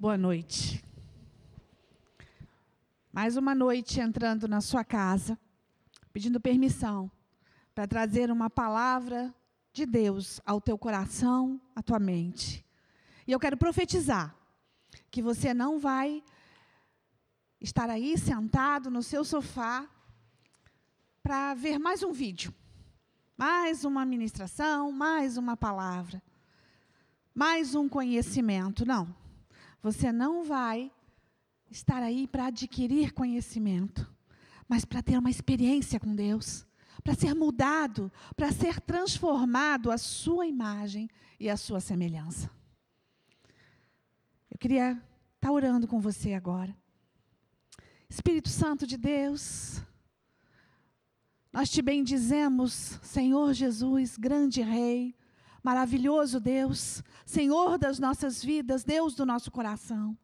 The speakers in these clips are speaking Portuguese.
Boa noite. Mais uma noite entrando na sua casa, pedindo permissão para trazer uma palavra de Deus ao teu coração, à tua mente. E eu quero profetizar que você não vai estar aí sentado no seu sofá para ver mais um vídeo, mais uma ministração, mais uma palavra, mais um conhecimento. Não. Você não vai estar aí para adquirir conhecimento, mas para ter uma experiência com Deus, para ser mudado, para ser transformado à sua imagem e à sua semelhança. Eu queria estar orando com você agora. Espírito Santo de Deus, nós te bendizemos, Senhor Jesus, grande Rei, maravilhoso Deus, Senhor das nossas vidas, Deus do nosso coração.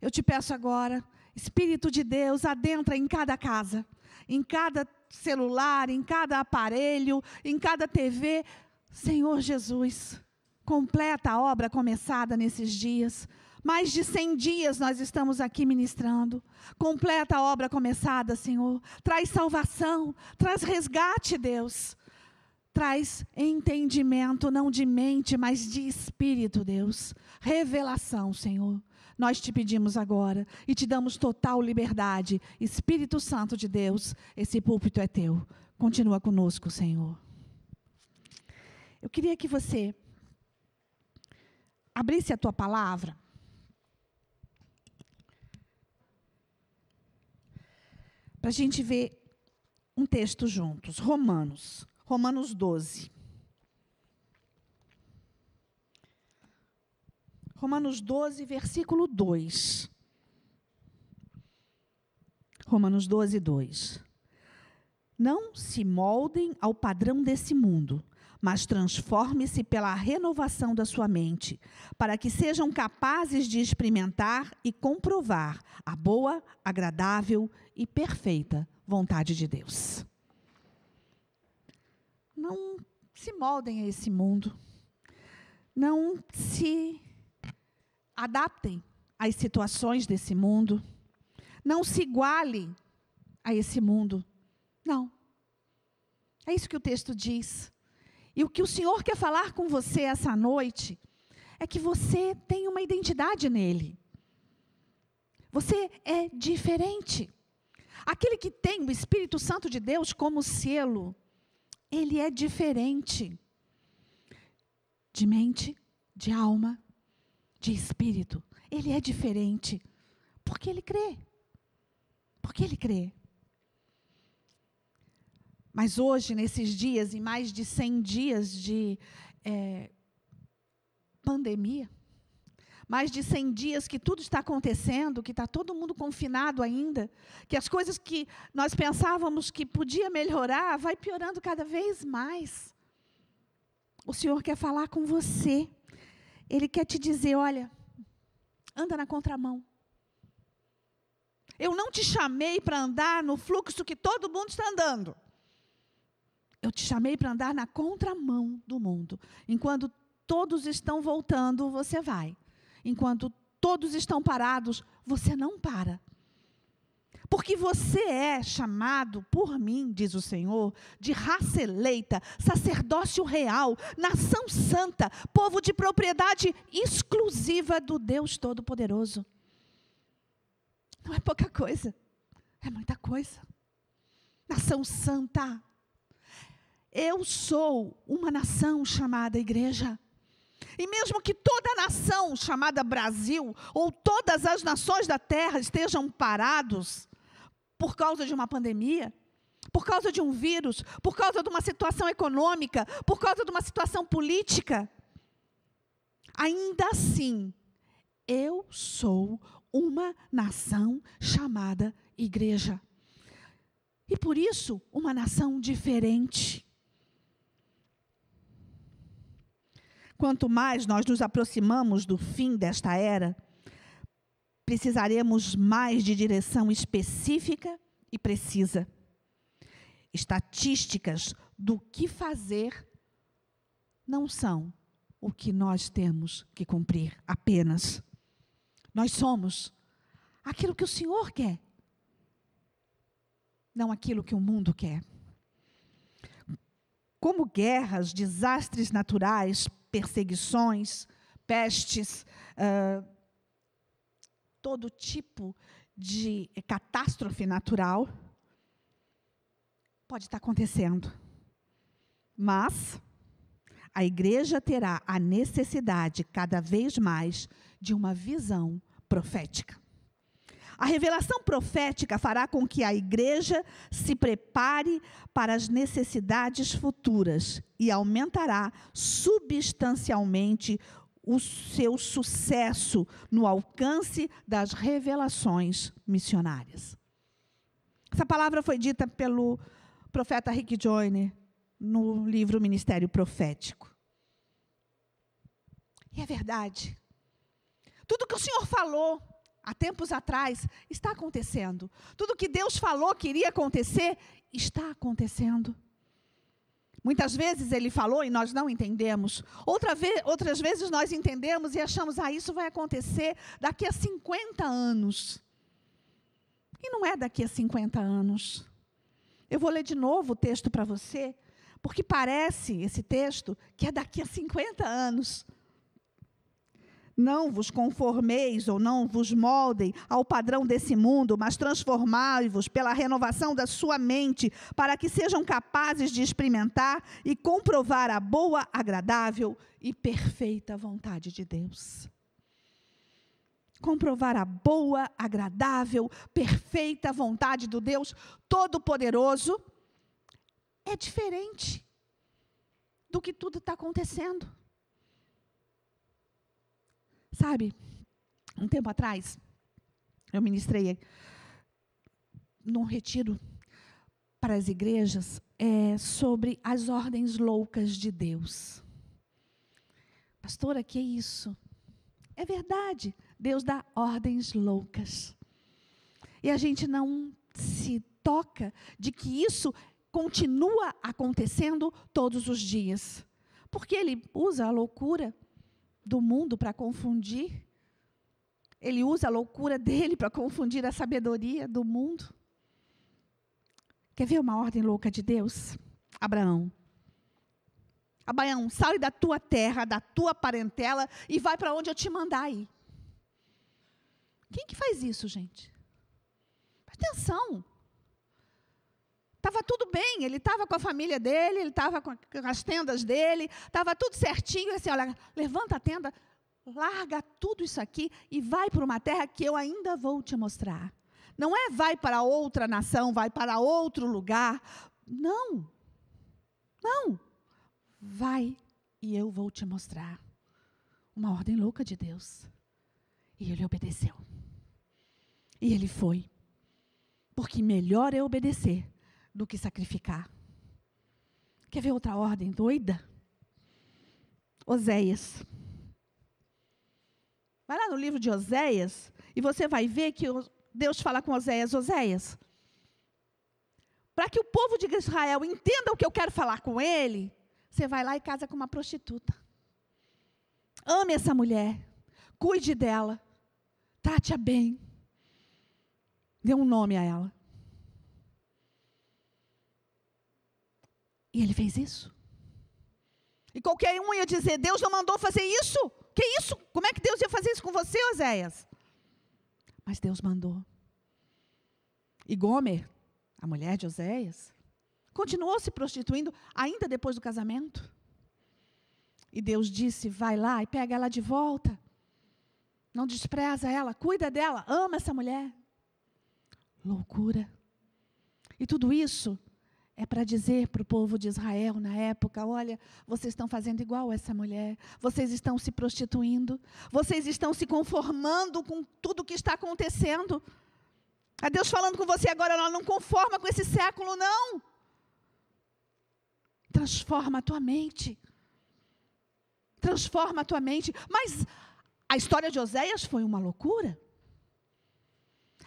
Eu te peço agora, Espírito de Deus, adentra em cada casa, em cada celular, em cada aparelho, em cada TV. Senhor Jesus, completa a obra começada nesses dias. Mais de 100 dias nós estamos aqui ministrando. Completa a obra começada, Senhor. Traz salvação, traz resgate, Deus. Traz entendimento, não de mente, mas de espírito, Deus. Revelação, Senhor. Nós te pedimos agora e te damos total liberdade. Espírito Santo de Deus, esse púlpito é teu. Continua conosco, Senhor. Eu queria que você abrisse a tua palavra. Para a gente ver um texto juntos. Romanos. Romanos 12. Romanos 12, versículo 2. Romanos 12, 2. Não se moldem ao padrão desse mundo, mas transforme-se pela renovação da sua mente, para que sejam capazes de experimentar e comprovar a boa, agradável e perfeita vontade de Deus. Não se moldem a esse mundo. Não se adaptem às situações desse mundo. Não se igualem a esse mundo. Não. É isso que o texto diz. E o que o Senhor quer falar com você essa noite é que você tem uma identidade nele. Você é diferente. Aquele que tem o Espírito Santo de Deus como selo, ele é diferente. De mente, de alma, de espírito. Ele é diferente. Porque ele crê. Porque ele crê. Mas hoje, nesses dias, em mais de 100 dias de é, pandemia, mais de 100 dias que tudo está acontecendo, que está todo mundo confinado ainda, que as coisas que nós pensávamos que podia melhorar, vai piorando cada vez mais. O Senhor quer falar com você. Ele quer te dizer: olha, anda na contramão. Eu não te chamei para andar no fluxo que todo mundo está andando. Eu te chamei para andar na contramão do mundo. Enquanto todos estão voltando, você vai. Enquanto todos estão parados, você não para. Porque você é chamado por mim, diz o Senhor, de raça eleita, sacerdócio real, nação santa, povo de propriedade exclusiva do Deus Todo-Poderoso. Não é pouca coisa, é muita coisa. Nação santa. Eu sou uma nação chamada igreja. E mesmo que toda a nação chamada Brasil, ou todas as nações da terra estejam parados, por causa de uma pandemia, por causa de um vírus, por causa de uma situação econômica, por causa de uma situação política. Ainda assim, eu sou uma nação chamada igreja. E por isso, uma nação diferente. Quanto mais nós nos aproximamos do fim desta era, precisaremos mais de direção específica e precisa. Estatísticas do que fazer não são o que nós temos que cumprir apenas. Nós somos aquilo que o Senhor quer, não aquilo que o mundo quer. Como guerras, desastres naturais, perseguições, pestes, todo tipo de catástrofe natural pode estar acontecendo. Mas a igreja terá a necessidade cada vez mais de uma visão profética. A revelação profética fará com que a igreja se prepare para as necessidades futuras e aumentará substancialmente o seu sucesso no alcance das revelações missionárias. Essa palavra foi dita pelo profeta Rick Joyner no livro Ministério Profético. E é verdade. Tudo que o Senhor falou há tempos atrás está acontecendo. Tudo que Deus falou que iria acontecer está acontecendo. Muitas vezes ele falou e nós não entendemos. Outra vez, outras vezes nós entendemos e achamos, ah, isso vai acontecer daqui a 50 anos. E não é daqui a 50 anos. Eu vou ler de novo o texto para você, porque parece esse texto que é daqui a 50 anos. Não vos conformeis ou não vos moldem ao padrão desse mundo, mas transformai-vos pela renovação da sua mente, para que sejam capazes de experimentar e comprovar a boa, agradável e perfeita vontade de Deus. Comprovar a boa, agradável, perfeita vontade do Deus Todo-Poderoso é diferente do que tudo está acontecendo. Sabe, um tempo atrás, eu ministrei num retiro para as igrejas é, sobre as ordens loucas de Deus. Pastora, que é isso? É verdade, Deus dá ordens loucas. E a gente não se toca de que isso continua acontecendo todos os dias. Porque ele usa a loucura do mundo para confundir. Ele usa a loucura dele para confundir a sabedoria do mundo. Quer ver uma ordem louca de Deus? Abraão. Abraão, sai da tua terra, da tua parentela e vai para onde eu te mandar ir. Quem que faz isso, gente? Presta atenção. Estava tudo bem, ele estava com a família dele, ele estava com as tendas dele, estava tudo certinho. Assim, olha, levanta a tenda, larga tudo isso aqui e vai para uma terra que eu ainda vou te mostrar. Não é vai para outra nação, vai para outro lugar. Não. Não. Vai e eu vou te mostrar. Uma ordem louca de Deus. E ele obedeceu. E ele foi. Porque melhor é obedecer do que sacrificar. Quer ver outra ordem doida? Oséias. Vai lá no livro de Oséias e você vai ver que Deus fala com Oséias: Oséias, para que o povo de Israel entenda o que eu quero falar com ele, você vai lá e casa com uma prostituta. Ame essa mulher, cuide dela, trate-a bem, dê um nome a ela. E ele fez isso. E qualquer um ia dizer: Deus não mandou fazer isso? Que isso? Como é que Deus ia fazer isso com você, Oséias? Mas Deus mandou. E Gomer, a mulher de Oséias, continuou se prostituindo ainda depois do casamento. E Deus disse: vai lá e pega ela de volta. Não despreza ela, cuida dela, ama essa mulher. Loucura. E tudo isso é para dizer para o povo de Israel na época: olha, vocês estão fazendo igual essa mulher, vocês estão se prostituindo, vocês estão se conformando com tudo que está acontecendo. É Deus falando com você agora, ela não conforma com esse século, não. Transforma a tua mente. Transforma a tua mente. Mas a história de Oséias foi uma loucura.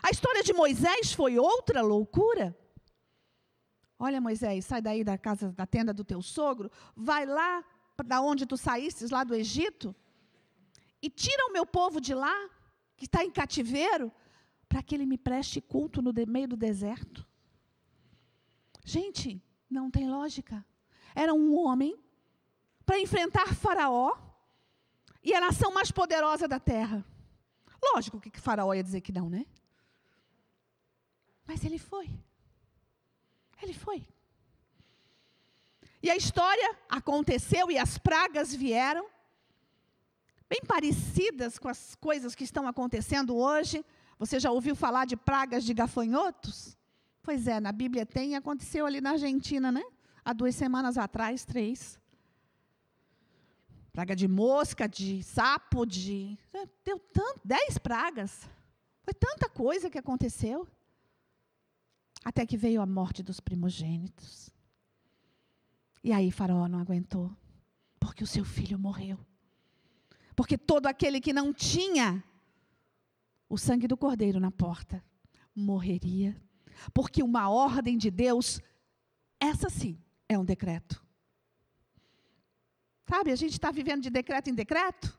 A história de Moisés foi outra loucura. Olha, Moisés, sai daí da casa, da tenda do teu sogro, vai lá da onde tu saíste, lá do Egito, e tira o meu povo de lá, que está em cativeiro, para que ele me preste culto no meio do deserto? Gente, não tem lógica. Era um homem para enfrentar Faraó e a nação mais poderosa da terra. Lógico que Faraó ia dizer que não, né? Mas ele foi. Ele foi. E a história aconteceu e as pragas vieram, bem parecidas com as coisas que estão acontecendo hoje. Você já ouviu falar de pragas de gafanhotos? Pois é, na Bíblia tem, aconteceu ali na Argentina, né? Há duas semanas atrás, três. Praga de mosca, de sapo, de. Deu tanto, dez pragas. Foi tanta coisa que aconteceu. Até que veio a morte dos primogênitos. E aí Faraó não aguentou, porque o seu filho morreu. Porque todo aquele que não tinha o sangue do cordeiro na porta morreria. Porque uma ordem de Deus, essa sim, é um decreto. Sabe, a gente está vivendo de decreto em decreto.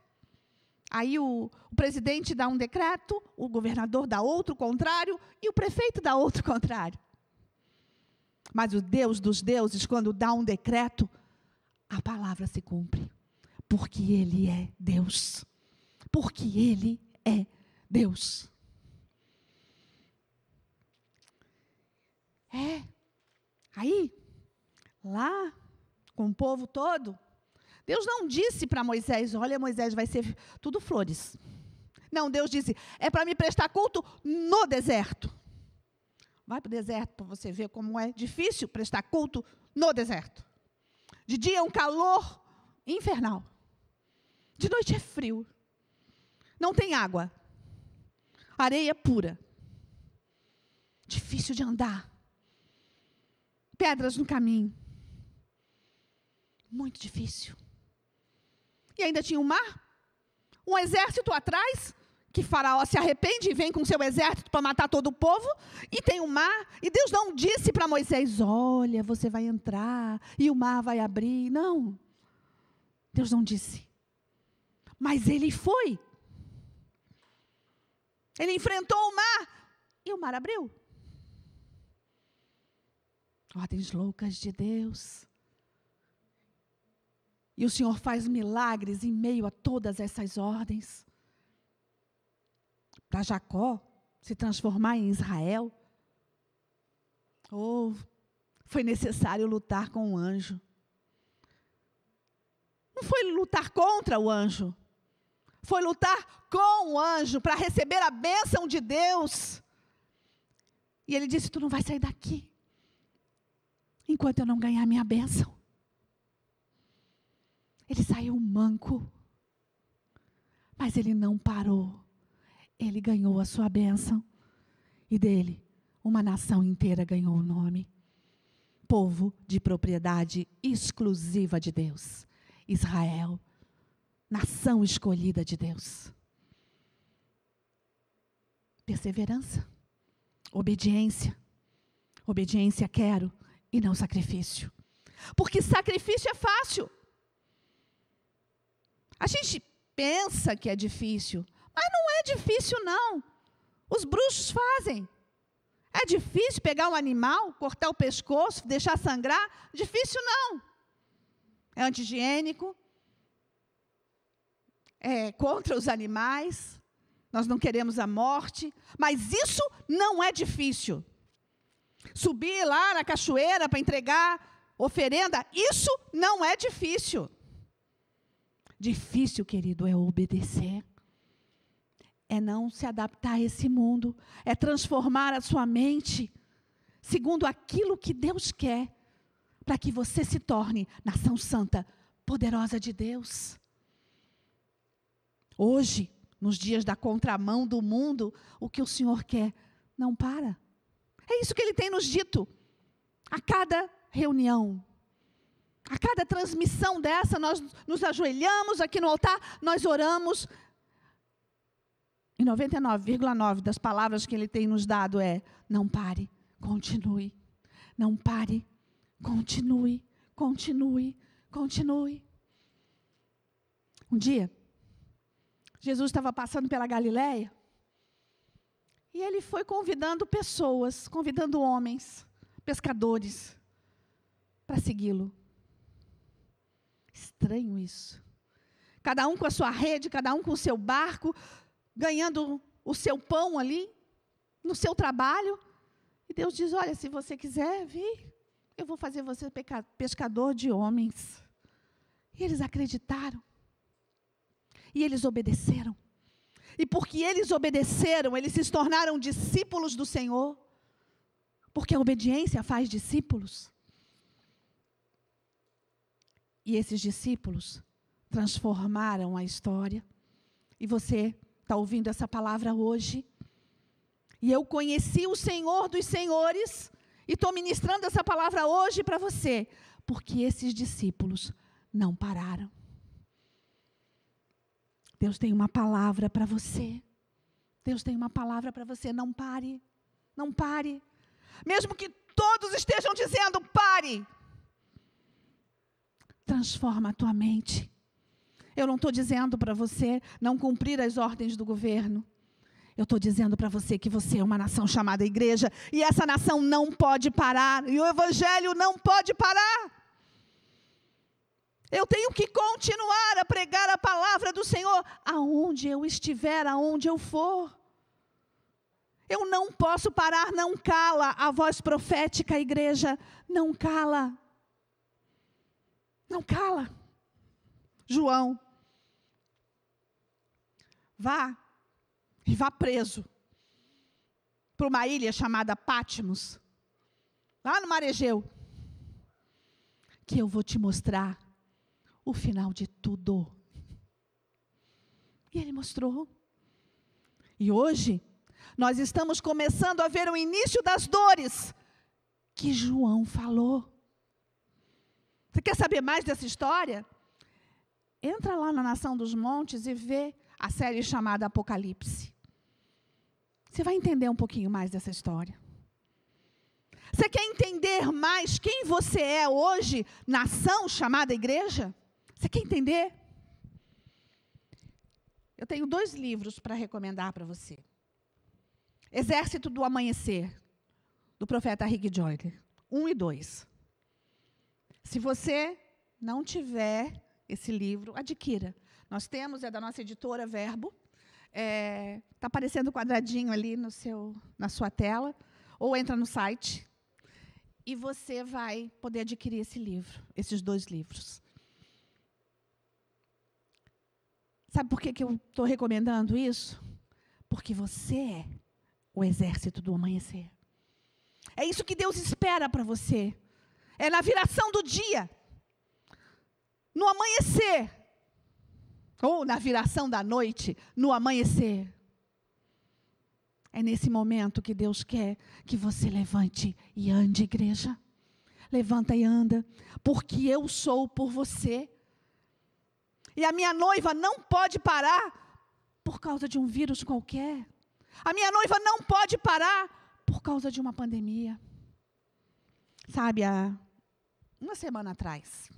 Aí o, o, presidente dá um decreto, o governador dá outro contrário e o prefeito dá outro contrário. Mas o Deus dos deuses, quando dá um decreto, a palavra se cumpre. Porque Ele é Deus. Porque Ele é Deus. É. Aí, lá, com o povo todo, Deus não disse para Moisés: Olha, Moisés, vai ser tudo flores. Não, Deus disse: É para me prestar culto no deserto. Vai para o deserto para você ver como é difícil prestar culto no deserto. De dia é um calor infernal. De noite é frio. Não tem água. Areia pura. Difícil de andar. Pedras no caminho. Muito difícil. E ainda tinha o um mar. Um exército atrás que Faraó se arrepende e vem com seu exército para matar todo o povo, e tem o mar, e Deus não disse para Moisés: Olha, você vai entrar e o mar vai abrir. Não. Deus não disse. Mas ele foi. Ele enfrentou o mar e o mar abriu. Ordens loucas de Deus. E o Senhor faz milagres em meio a todas essas ordens para Jacó se transformar em Israel? Ou oh, foi necessário lutar com o anjo? Não foi lutar contra o anjo, foi lutar com o anjo para receber a bênção de Deus. E ele disse: Tu não vai sair daqui enquanto eu não ganhar minha bênção. Ele saiu manco, mas ele não parou ele ganhou a sua bênção. E dele, uma nação inteira ganhou o nome. Povo de propriedade exclusiva de Deus. Israel, nação escolhida de Deus. Perseverança, obediência. Obediência quero e não sacrifício. Porque sacrifício é fácil. A gente pensa que é difícil, mas não é difícil, não. Os bruxos fazem. É difícil pegar um animal, cortar o pescoço, deixar sangrar? Difícil não. É anti-higiênico. É contra os animais. Nós não queremos a morte. Mas isso não é difícil. Subir lá na cachoeira para entregar oferenda, isso não é difícil. Difícil, querido, é obedecer é não se adaptar a esse mundo, é transformar a sua mente segundo aquilo que Deus quer, para que você se torne nação santa, poderosa de Deus. Hoje, nos dias da contramão do mundo, o que o Senhor quer não para. É isso que ele tem nos dito. A cada reunião, a cada transmissão dessa, nós nos ajoelhamos aqui no altar, nós oramos, e 99,9 das palavras que ele tem nos dado é: não pare, continue. Não pare, continue, continue, continue. Um dia, Jesus estava passando pela Galiléia E ele foi convidando pessoas, convidando homens, pescadores, para segui-lo. Estranho isso. Cada um com a sua rede, cada um com o seu barco, ganhando o seu pão ali, no seu trabalho. E Deus diz: Olha, se você quiser vir, eu vou fazer você pescador de homens. E eles acreditaram. E eles obedeceram. E porque eles obedeceram, eles se tornaram discípulos do Senhor. Porque a obediência faz discípulos. E esses discípulos transformaram a história. E você está ouvindo essa palavra hoje. E eu conheci o Senhor dos Senhores e estou ministrando essa palavra hoje para você, porque esses discípulos não pararam. Deus tem uma palavra para você. Deus tem uma palavra para você. Não pare. Não pare. Mesmo que todos estejam dizendo pare. Transforma a tua mente. Eu não estou dizendo para você não cumprir as ordens do governo. Eu estou dizendo para você que você é uma nação chamada igreja e essa nação não pode parar e o evangelho não pode parar. Eu tenho que continuar a pregar a palavra do Senhor aonde eu estiver, aonde eu for. Eu não posso parar, não cala a voz profética, igreja, não cala. Não cala. João, vá e vá preso para uma ilha chamada Pátimos, lá no Maregeu, que eu vou te mostrar o final de tudo. E ele mostrou. E hoje, nós estamos começando a ver o início das dores que João falou. Você quer saber mais dessa história? Entra lá na Nação dos Montes e vê a série chamada Apocalipse. Você vai entender um pouquinho mais dessa história. Você quer entender mais quem você é hoje, nação chamada igreja? Você quer entender? Eu tenho dois livros para recomendar para você. Exército do Amanhecer, do profeta Rick Joyner. Um e dois. Se você não tiver esse livro, adquira. Nós temos, é da nossa editora Verbo. Está é, tá aparecendo quadradinho ali no seu, na sua tela. Ou entra no site. E você vai poder adquirir esse livro, esses dois livros. Sabe por que, que eu estou recomendando isso? Porque você é o exército do amanhecer. É isso que Deus espera para você. É na viração do dia, no amanhecer, ou na viração da noite, no amanhecer. É nesse momento que Deus quer que você levante e ande, igreja. Levanta e anda, porque eu sou por você. E a minha noiva não pode parar por causa de um vírus qualquer. A minha noiva não pode parar por causa de uma pandemia. Sabe, há uma semana atrás,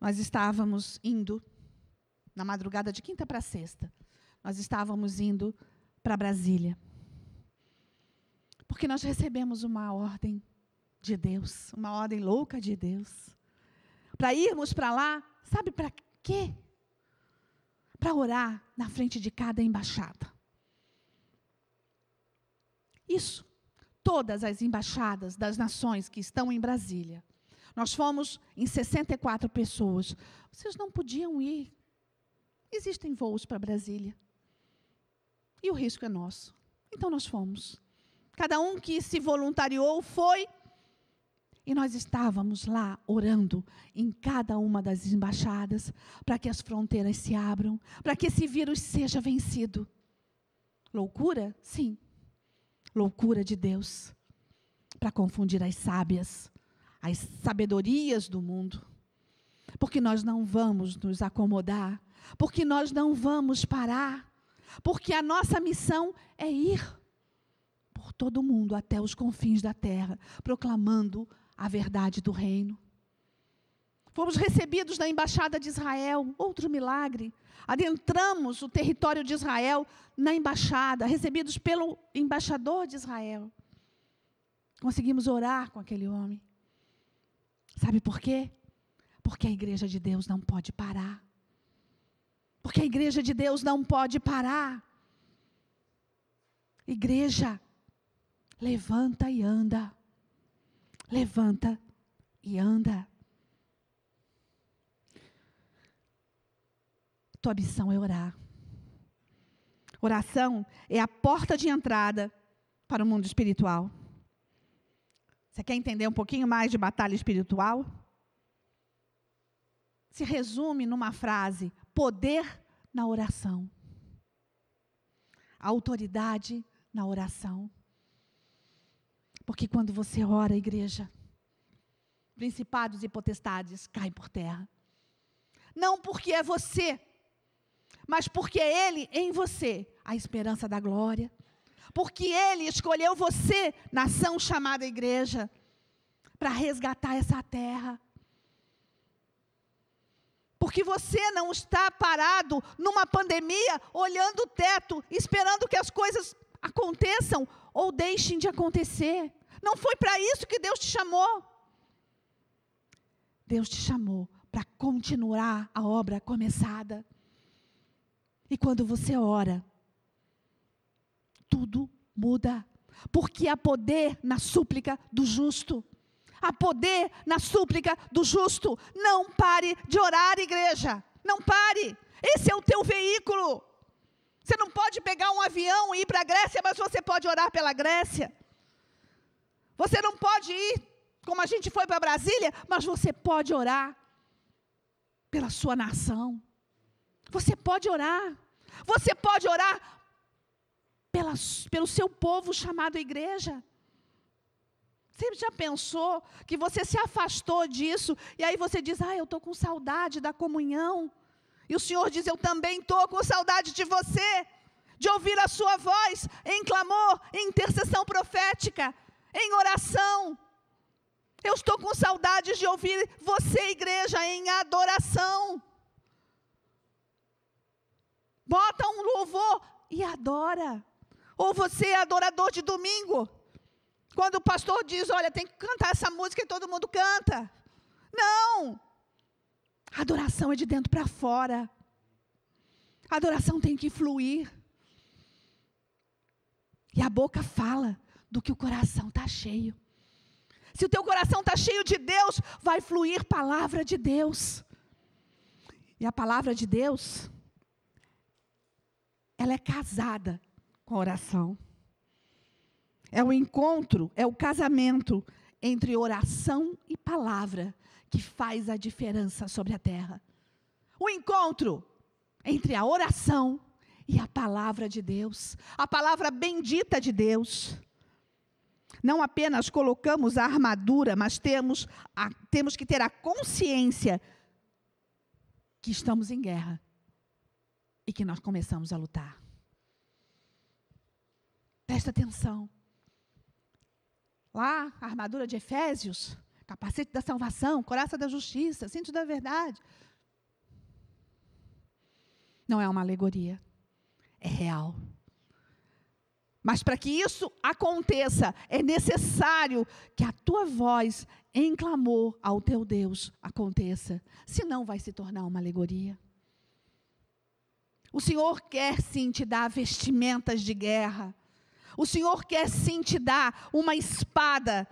nós estávamos indo, na madrugada de quinta para sexta, nós estávamos indo para Brasília. Porque nós recebemos uma ordem de Deus, uma ordem louca de Deus. Para irmos para lá, sabe para quê? Para orar na frente de cada embaixada. Isso. Todas as embaixadas das nações que estão em Brasília nós fomos em 64 pessoas. Vocês não podiam ir. Existem voos para Brasília. E o risco é nosso. Então nós fomos. Cada um que se voluntariou foi. E nós estávamos lá orando em cada uma das embaixadas para que as fronteiras se abram, para que esse vírus seja vencido. Loucura? Sim. Loucura de Deus para confundir as sábias as sabedorias do mundo. Porque nós não vamos nos acomodar, porque nós não vamos parar, porque a nossa missão é ir por todo o mundo até os confins da terra, proclamando a verdade do reino. Fomos recebidos na embaixada de Israel, outro milagre. Adentramos o território de Israel na embaixada, recebidos pelo embaixador de Israel. Conseguimos orar com aquele homem. Sabe por quê? Porque a igreja de Deus não pode parar. Porque a igreja de Deus não pode parar. Igreja, levanta e anda. Levanta e anda. Tua missão é orar. Oração é a porta de entrada para o mundo espiritual. Você quer entender um pouquinho mais de batalha espiritual? Se resume numa frase: poder na oração. Autoridade na oração. Porque quando você ora, igreja, principados e potestades caem por terra. Não porque é você mas porque é Ele em você, a esperança da glória. Porque Ele escolheu você, nação chamada igreja, para resgatar essa terra. Porque você não está parado numa pandemia, olhando o teto, esperando que as coisas aconteçam ou deixem de acontecer. Não foi para isso que Deus te chamou. Deus te chamou para continuar a obra começada. E quando você ora, tudo muda. Porque há poder na súplica do justo. Há poder na súplica do justo. Não pare de orar, igreja. Não pare. Esse é o teu veículo. Você não pode pegar um avião e ir para a Grécia, mas você pode orar pela Grécia. Você não pode ir, como a gente foi para Brasília, mas você pode orar pela sua nação. Você pode orar. Você pode orar pela, pelo seu povo chamado igreja. Você já pensou que você se afastou disso e aí você diz: Ah, eu estou com saudade da comunhão. E o Senhor diz: Eu também estou com saudade de você, de ouvir a sua voz em clamor, em intercessão profética, em oração. Eu estou com saudade de ouvir você, igreja, em adoração. Bota um louvor e adora. Ou você é adorador de domingo. Quando o pastor diz, olha, tem que cantar essa música e todo mundo canta. Não. A adoração é de dentro para fora. A adoração tem que fluir. E a boca fala do que o coração está cheio. Se o teu coração está cheio de Deus, vai fluir palavra de Deus. E a palavra de Deus ela é casada com a oração. É o encontro, é o casamento entre oração e palavra que faz a diferença sobre a terra. O encontro entre a oração e a palavra de Deus, a palavra bendita de Deus. Não apenas colocamos a armadura, mas temos, a, temos que ter a consciência que estamos em guerra e que nós começamos a lutar. Presta atenção. Lá, a armadura de Efésios, capacete da salvação, coraça da justiça, cinto da verdade. Não é uma alegoria, é real. Mas para que isso aconteça, é necessário que a tua voz em clamor ao teu Deus aconteça. Senão vai se tornar uma alegoria. O Senhor quer sim te dar vestimentas de guerra. O Senhor quer sim te dar uma espada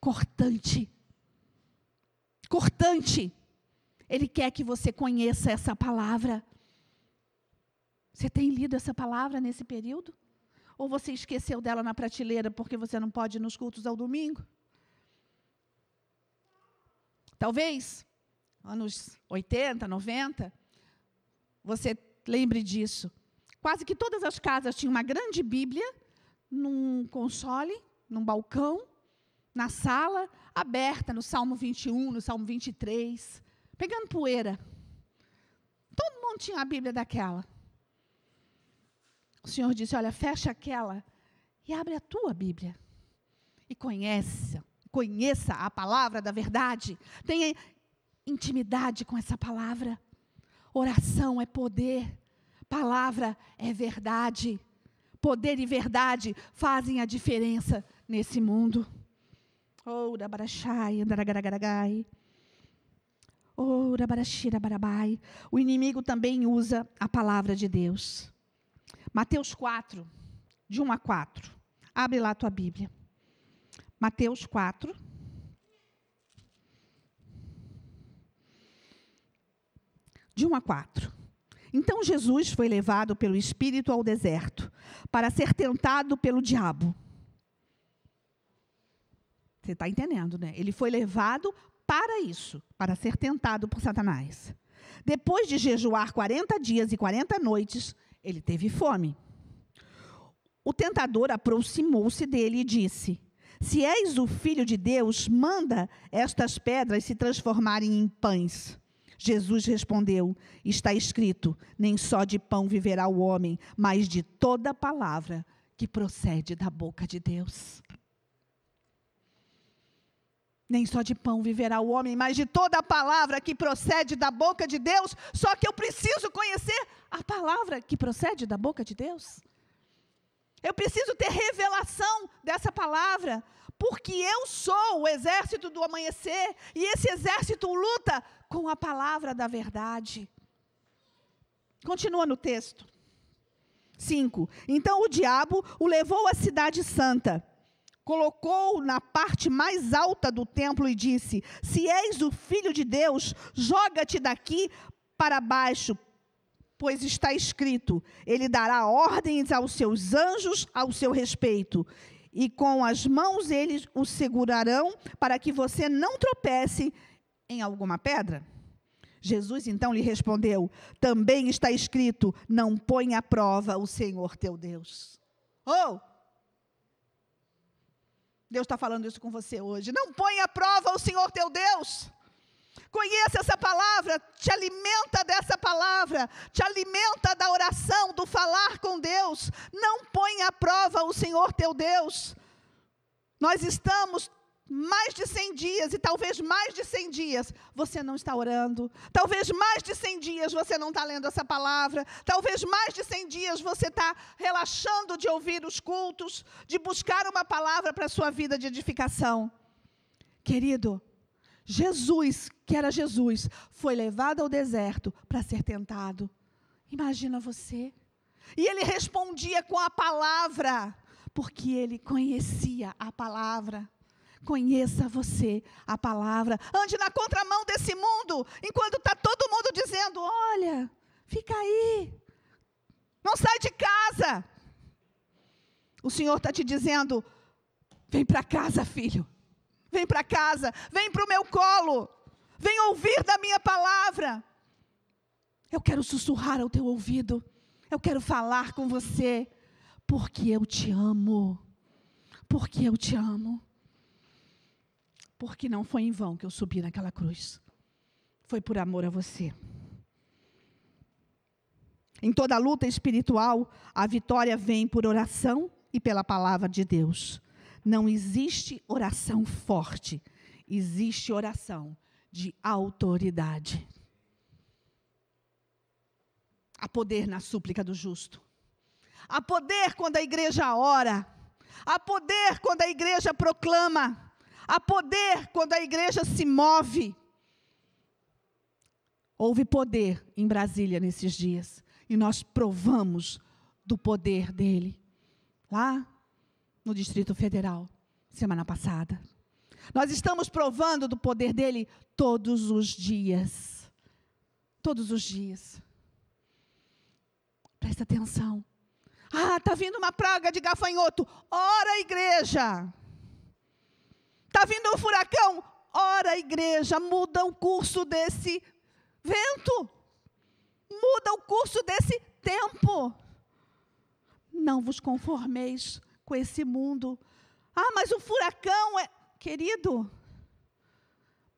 cortante. Cortante. Ele quer que você conheça essa palavra. Você tem lido essa palavra nesse período? Ou você esqueceu dela na prateleira porque você não pode ir nos cultos ao domingo? Talvez, anos 80, 90, você lembre disso. Quase que todas as casas tinham uma grande Bíblia num console, num balcão, na sala, aberta no Salmo 21, no Salmo 23, pegando poeira. Todo mundo tinha a Bíblia daquela. O Senhor disse: Olha, fecha aquela e abre a tua Bíblia. E conheça, conheça a palavra da verdade. Tenha intimidade com essa palavra. Oração é poder, palavra é verdade. Poder e verdade fazem a diferença nesse mundo. Oh, Rabarachai, Andaragaragai. Oh, Rabarashirabarabai. O inimigo também usa a palavra de Deus. Mateus 4, de 1 a 4. Abre lá a tua Bíblia. Mateus 4. De 1 a 4. Então Jesus foi levado pelo Espírito ao deserto, para ser tentado pelo diabo. Você está entendendo, né? Ele foi levado para isso, para ser tentado por Satanás. Depois de jejuar 40 dias e 40 noites, ele teve fome. O tentador aproximou-se dele e disse: Se és o filho de Deus, manda estas pedras se transformarem em pães. Jesus respondeu: Está escrito: Nem só de pão viverá o homem, mas de toda palavra que procede da boca de Deus. Nem só de pão viverá o homem, mas de toda palavra que procede da boca de Deus. Só que eu preciso conhecer a palavra que procede da boca de Deus. Eu preciso ter revelação dessa palavra, porque eu sou o exército do amanhecer, e esse exército luta com a palavra da verdade. Continua no texto. 5. Então o diabo o levou à cidade santa colocou na parte mais alta do templo e disse: Se és o filho de Deus, joga-te daqui para baixo, pois está escrito: Ele dará ordens aos seus anjos ao seu respeito, e com as mãos eles o segurarão para que você não tropece em alguma pedra. Jesus então lhe respondeu: Também está escrito: Não põe à prova o Senhor teu Deus. Oh! Deus está falando isso com você hoje. Não põe à prova o Senhor teu Deus. Conheça essa palavra, te alimenta dessa palavra, te alimenta da oração, do falar com Deus. Não põe à prova o Senhor teu Deus. Nós estamos mais de 100 dias, e talvez mais de 100 dias, você não está orando. Talvez mais de 100 dias você não está lendo essa palavra. Talvez mais de 100 dias você está relaxando de ouvir os cultos, de buscar uma palavra para a sua vida de edificação. Querido, Jesus, que era Jesus, foi levado ao deserto para ser tentado. Imagina você. E ele respondia com a palavra, porque ele conhecia a palavra. Conheça você a palavra. Ande na contramão desse mundo, enquanto está todo mundo dizendo: olha, fica aí. Não sai de casa. O Senhor está te dizendo: vem para casa, filho. Vem para casa. Vem para o meu colo. Vem ouvir da minha palavra. Eu quero sussurrar ao teu ouvido. Eu quero falar com você. Porque eu te amo. Porque eu te amo porque não foi em vão que eu subi naquela cruz. Foi por amor a você. Em toda luta espiritual, a vitória vem por oração e pela palavra de Deus. Não existe oração forte, existe oração de autoridade. Há poder na súplica do justo. Há poder quando a igreja ora. Há poder quando a igreja proclama. Há poder quando a igreja se move. Houve poder em Brasília nesses dias. E nós provamos do poder dele. Lá no Distrito Federal, semana passada. Nós estamos provando do poder dele todos os dias. Todos os dias. Presta atenção. Ah, está vindo uma praga de gafanhoto. Ora, igreja. Está vindo um furacão? Ora, igreja, muda o curso desse vento. Muda o curso desse tempo. Não vos conformeis com esse mundo. Ah, mas o furacão é. Querido,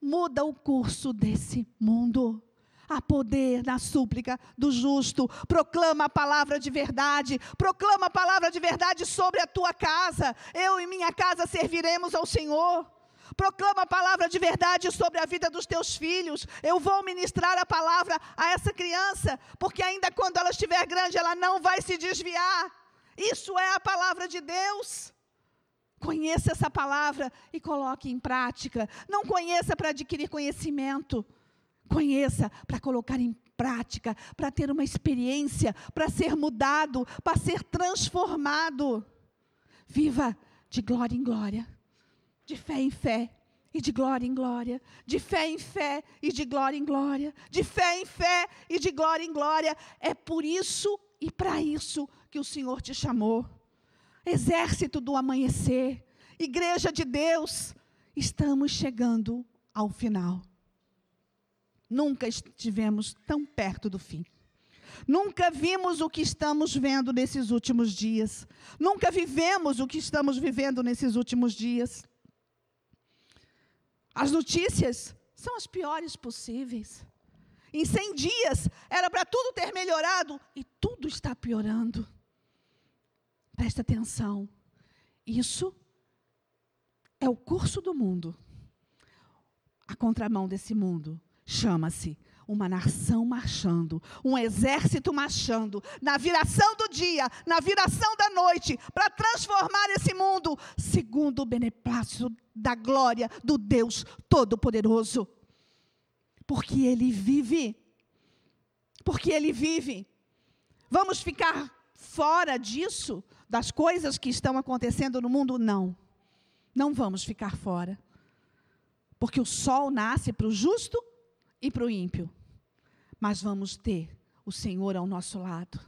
muda o curso desse mundo. Há poder na súplica do justo. Proclama a palavra de verdade. Proclama a palavra de verdade sobre a tua casa. Eu e minha casa serviremos ao Senhor. Proclama a palavra de verdade sobre a vida dos teus filhos. Eu vou ministrar a palavra a essa criança, porque ainda quando ela estiver grande, ela não vai se desviar. Isso é a palavra de Deus. Conheça essa palavra e coloque em prática. Não conheça para adquirir conhecimento. Conheça para colocar em prática, para ter uma experiência, para ser mudado, para ser transformado. Viva de glória em glória, de fé em fé e de glória em glória, de fé em fé e de glória em glória, de fé em fé e de glória em glória. É por isso e para isso que o Senhor te chamou. Exército do amanhecer, Igreja de Deus, estamos chegando ao final. Nunca estivemos tão perto do fim. Nunca vimos o que estamos vendo nesses últimos dias. Nunca vivemos o que estamos vivendo nesses últimos dias. As notícias são as piores possíveis. Em 100 dias era para tudo ter melhorado e tudo está piorando. Presta atenção. Isso é o curso do mundo. A contramão desse mundo chama-se uma nação marchando, um exército marchando, na viração do dia, na viração da noite, para transformar esse mundo segundo o beneplácito da glória do Deus Todo-Poderoso. Porque Ele vive. Porque Ele vive. Vamos ficar fora disso, das coisas que estão acontecendo no mundo? Não. Não vamos ficar fora. Porque o sol nasce para o justo e para o ímpio. Mas vamos ter o Senhor ao nosso lado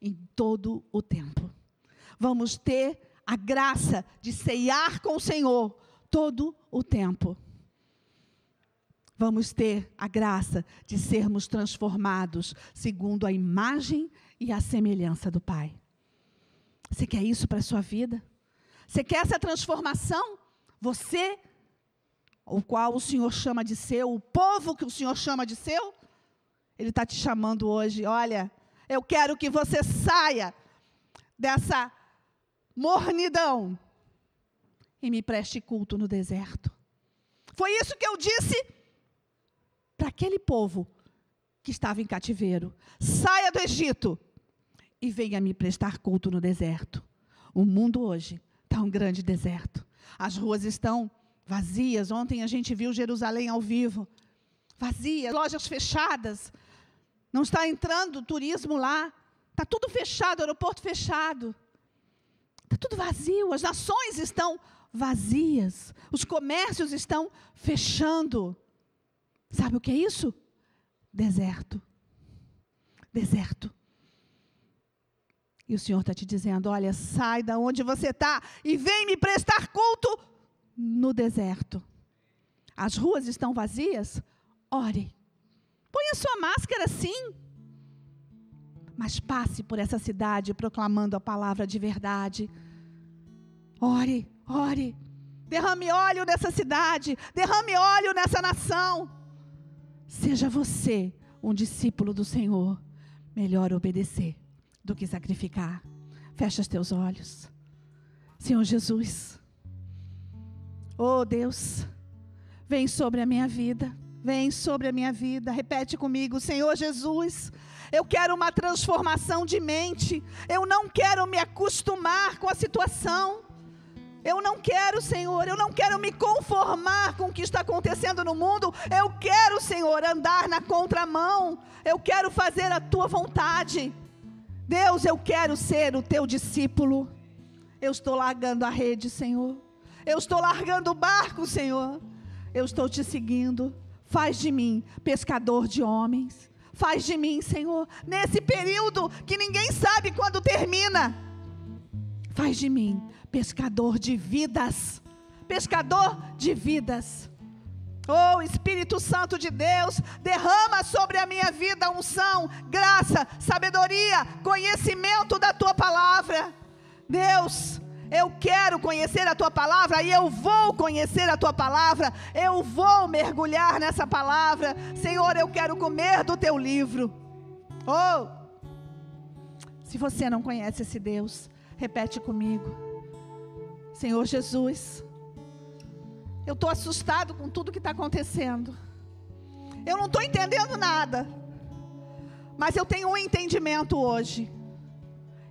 em todo o tempo. Vamos ter a graça de ceiar com o Senhor todo o tempo. Vamos ter a graça de sermos transformados segundo a imagem e a semelhança do Pai. Você quer isso para a sua vida? Você quer essa transformação? Você o qual o Senhor chama de seu, o povo que o Senhor chama de seu, Ele está te chamando hoje. Olha, eu quero que você saia dessa mornidão e me preste culto no deserto. Foi isso que eu disse para aquele povo que estava em cativeiro: saia do Egito e venha me prestar culto no deserto. O mundo hoje está um grande deserto. As ruas estão vazias. Ontem a gente viu Jerusalém ao vivo, vazia, lojas fechadas. Não está entrando turismo lá. Está tudo fechado, aeroporto fechado. Está tudo vazio. As nações estão vazias. Os comércios estão fechando. Sabe o que é isso? Deserto. Deserto. E o Senhor está te dizendo: olha, sai da onde você está e vem me prestar culto no deserto. As ruas estão vazias? Ore. Ponha sua máscara sim. Mas passe por essa cidade proclamando a palavra de verdade. Ore, ore. Derrame óleo nessa cidade. Derrame óleo nessa nação. Seja você um discípulo do Senhor. Melhor obedecer do que sacrificar. Fecha os teus olhos. Senhor Jesus. Oh Deus, vem sobre a minha vida, vem sobre a minha vida. Repete comigo, Senhor Jesus. Eu quero uma transformação de mente. Eu não quero me acostumar com a situação. Eu não quero, Senhor, eu não quero me conformar com o que está acontecendo no mundo. Eu quero, Senhor, andar na contramão. Eu quero fazer a tua vontade. Deus, eu quero ser o teu discípulo. Eu estou largando a rede, Senhor. Eu estou largando o barco, Senhor. Eu estou te seguindo. Faz de mim pescador de homens. Faz de mim, Senhor, nesse período que ninguém sabe quando termina. Faz de mim pescador de vidas. Pescador de vidas. Oh Espírito Santo de Deus, derrama sobre a minha vida unção, graça, sabedoria, conhecimento da tua palavra. Deus, eu quero conhecer a tua palavra e eu vou conhecer a tua palavra, eu vou mergulhar nessa palavra. Senhor, eu quero comer do teu livro. Oh! Se você não conhece esse Deus, repete comigo. Senhor Jesus, Eu estou assustado com tudo que está acontecendo. Eu não estou entendendo nada. Mas eu tenho um entendimento hoje.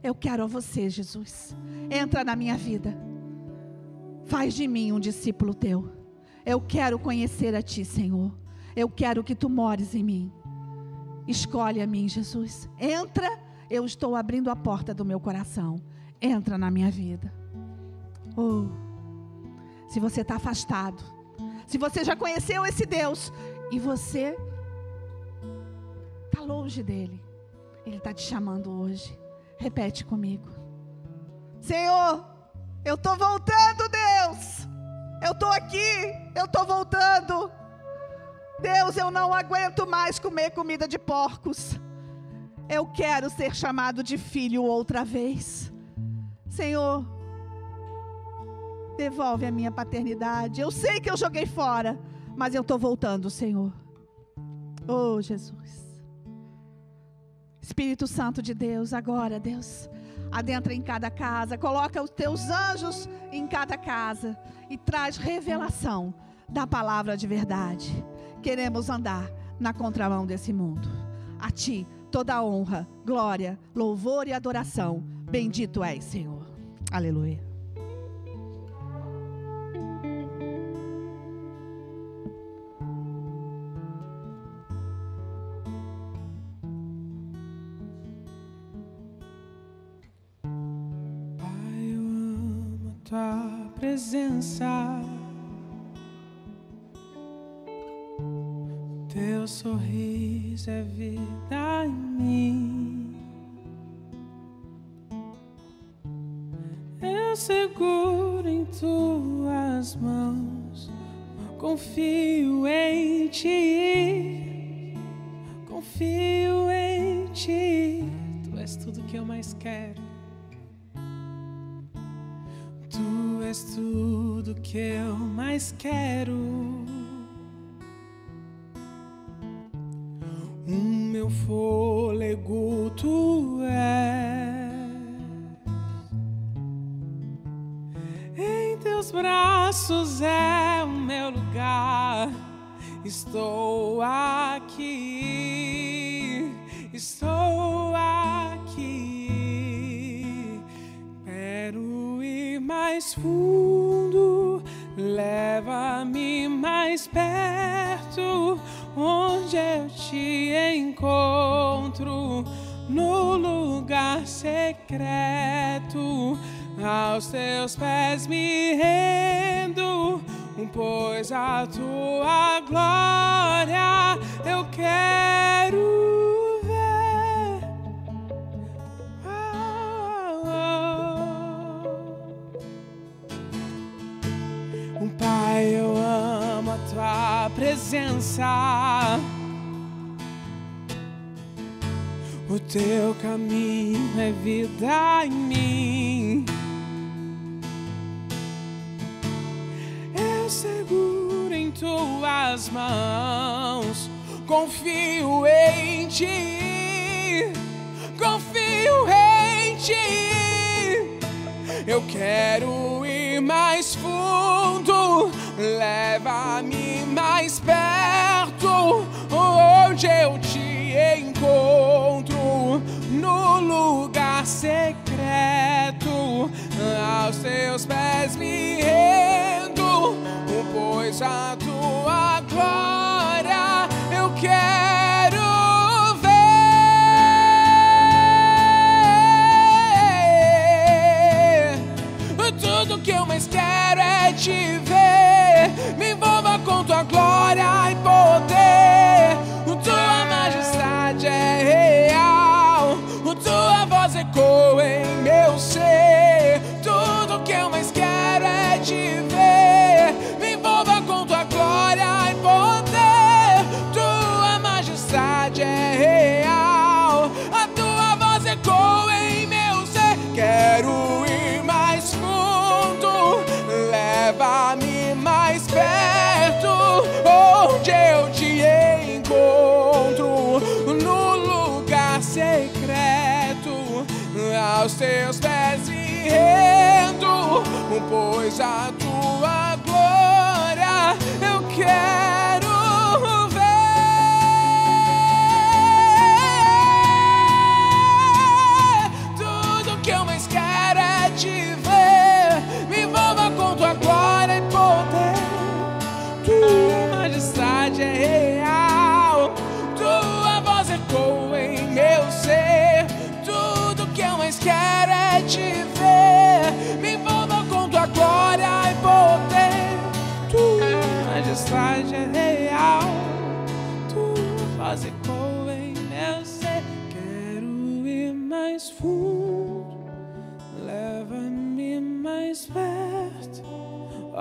Eu quero a você, Jesus. Entra na minha vida. Faz de mim um discípulo teu. Eu quero conhecer a ti, Senhor. Eu quero que tu mores em mim. Escolhe a mim, Jesus. Entra, eu estou abrindo a porta do meu coração. Entra na minha vida. Oh, se você está afastado, se você já conheceu esse Deus e você está longe dele, ele está te chamando hoje. Repete comigo: Senhor, eu estou voltando, Deus. Eu estou aqui, eu estou voltando. Deus, eu não aguento mais comer comida de porcos. Eu quero ser chamado de filho outra vez. Senhor, devolve a minha paternidade. Eu sei que eu joguei fora, mas eu estou voltando, Senhor. Oh, Jesus. Espírito Santo de Deus, agora, Deus, adentra em cada casa, coloca os teus anjos em cada casa e traz revelação da palavra de verdade queremos andar na contramão desse mundo. A Ti toda honra, glória, louvor e adoração. Bendito és, Senhor. Aleluia. Mais quero. O meu fôlego tu és. Em teus braços é o meu lugar. Estou aqui, leva-me mais perto onde eu te encontro no lugar secreto. Aos teus pés me rendo, pois a tua glória eu quero presença. O teu caminho é vida em mim. Eu seguro em tuas mãos, confio em ti, confio em ti. Eu quero ir mais fundo, leva-me mais perto, onde eu te encontro, no lugar secreto, aos teus pés me rendo, pois a tua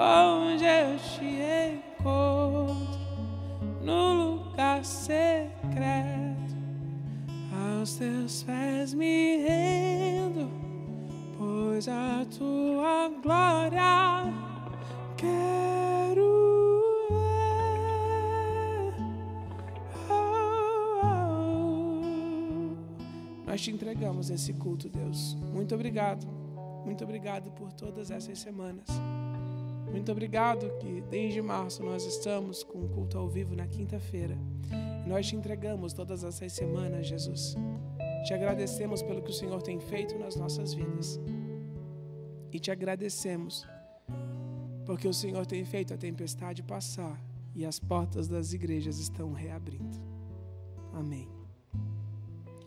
Onde eu te encontro. No lugar secreto. Aos teus pés me rendo, pois a tua glória quero ver. Oh, oh. Nós te entregamos esse culto, Deus. Muito obrigado. Muito obrigado por todas essas semanas. Muito obrigado que desde março nós estamos com o culto ao vivo na quinta-feira. Nós te entregamos todas essas semanas, Jesus. Te agradecemos pelo que o Senhor tem feito nas nossas vidas. E te agradecemos porque o Senhor tem feito a tempestade passar e as portas das igrejas estão reabrindo. Amém.